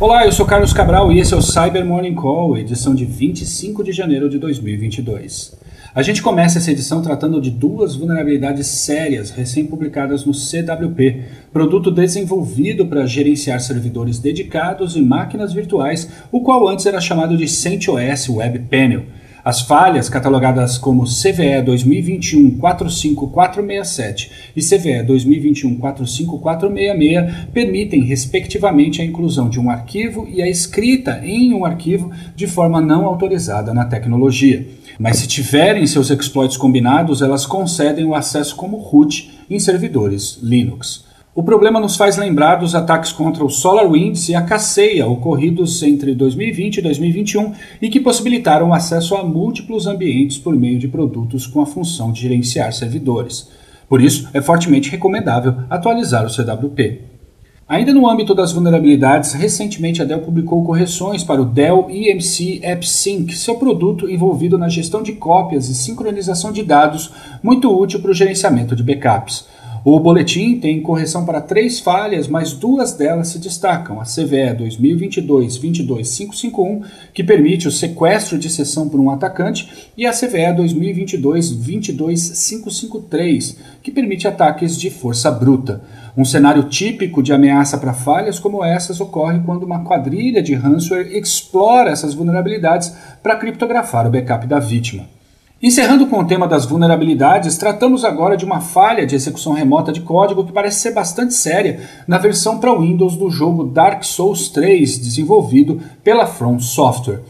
Olá, eu sou Carlos Cabral e esse é o Cyber Morning Call, edição de 25 de janeiro de 2022. A gente começa essa edição tratando de duas vulnerabilidades sérias recém-publicadas no CWP, produto desenvolvido para gerenciar servidores dedicados e máquinas virtuais, o qual antes era chamado de CentOS Web Panel. As falhas, catalogadas como CVE 2021 45467 e CVE 2021 45466, permitem, respectivamente, a inclusão de um arquivo e a escrita em um arquivo de forma não autorizada na tecnologia. Mas se tiverem seus exploits combinados, elas concedem o acesso como root em servidores Linux. O problema nos faz lembrar dos ataques contra o SolarWinds e a Kaseya ocorridos entre 2020 e 2021 e que possibilitaram acesso a múltiplos ambientes por meio de produtos com a função de gerenciar servidores. Por isso, é fortemente recomendável atualizar o CWP. Ainda no âmbito das vulnerabilidades, recentemente a Dell publicou correções para o Dell EMC AppSync, seu produto envolvido na gestão de cópias e sincronização de dados, muito útil para o gerenciamento de backups. O boletim tem correção para três falhas, mas duas delas se destacam: a CVE 2022-22551, que permite o sequestro de sessão por um atacante, e a CVE 2022-22553, que permite ataques de força bruta. Um cenário típico de ameaça para falhas como essas ocorre quando uma quadrilha de ransomware explora essas vulnerabilidades para criptografar o backup da vítima. Encerrando com o tema das vulnerabilidades, tratamos agora de uma falha de execução remota de código que parece ser bastante séria na versão para Windows do jogo Dark Souls 3, desenvolvido pela From Software.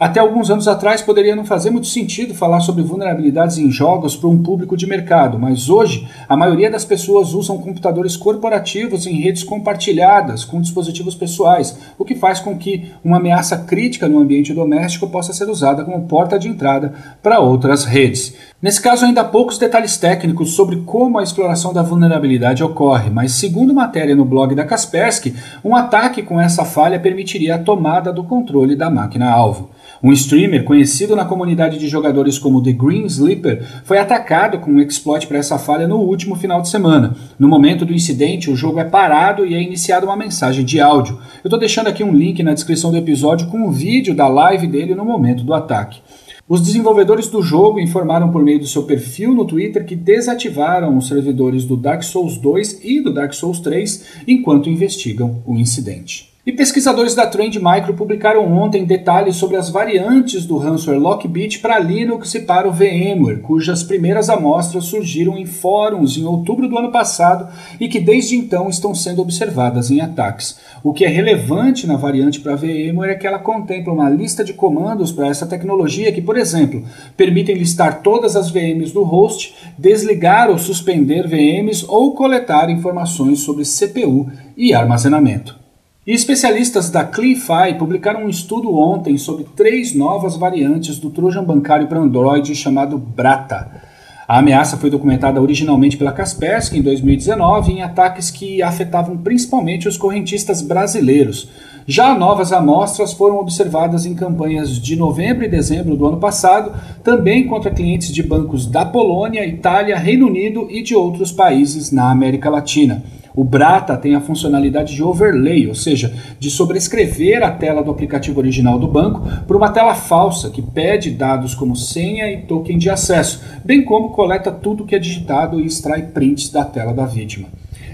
Até alguns anos atrás poderia não fazer muito sentido falar sobre vulnerabilidades em jogos para um público de mercado, mas hoje a maioria das pessoas usam computadores corporativos em redes compartilhadas com dispositivos pessoais, o que faz com que uma ameaça crítica no ambiente doméstico possa ser usada como porta de entrada para outras redes. Nesse caso, ainda há poucos detalhes técnicos sobre como a exploração da vulnerabilidade ocorre, mas segundo matéria no blog da Kaspersky, um ataque com essa falha permitiria a tomada do controle da máquina-alvo. Um streamer conhecido na comunidade de jogadores como The Green Sleeper foi atacado com um exploit para essa falha no último final de semana. No momento do incidente, o jogo é parado e é iniciada uma mensagem de áudio. Eu estou deixando aqui um link na descrição do episódio com um vídeo da live dele no momento do ataque. Os desenvolvedores do jogo informaram por meio do seu perfil no Twitter que desativaram os servidores do Dark Souls 2 e do Dark Souls 3 enquanto investigam o incidente. E pesquisadores da Trend Micro publicaram ontem detalhes sobre as variantes do ransomware Lockbit para Linux e para o VMware, cujas primeiras amostras surgiram em fóruns em outubro do ano passado e que desde então estão sendo observadas em ataques. O que é relevante na variante para VMware é que ela contempla uma lista de comandos para essa tecnologia que, por exemplo, permitem listar todas as VMs do host, desligar ou suspender VMs ou coletar informações sobre CPU e armazenamento. E especialistas da CleanFi publicaram um estudo ontem sobre três novas variantes do Trojan bancário para Android chamado Brata. A ameaça foi documentada originalmente pela Kaspersky em 2019 em ataques que afetavam principalmente os correntistas brasileiros. Já novas amostras foram observadas em campanhas de novembro e dezembro do ano passado, também contra clientes de bancos da Polônia, Itália, Reino Unido e de outros países na América Latina. O Brata tem a funcionalidade de overlay, ou seja, de sobrescrever a tela do aplicativo original do banco por uma tela falsa que pede dados como senha e token de acesso, bem como coleta tudo que é digitado e extrai prints da tela da vítima.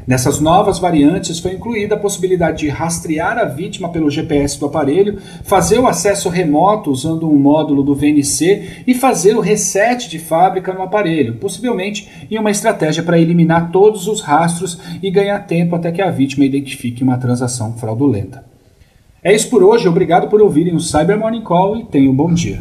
Nessas novas variantes foi incluída a possibilidade de rastrear a vítima pelo GPS do aparelho, fazer o acesso remoto usando um módulo do VNC e fazer o reset de fábrica no aparelho, possivelmente em uma estratégia para eliminar todos os rastros e ganhar tempo até que a vítima identifique uma transação fraudulenta. É isso por hoje, obrigado por ouvirem o Cyber Morning Call e tenham um bom dia.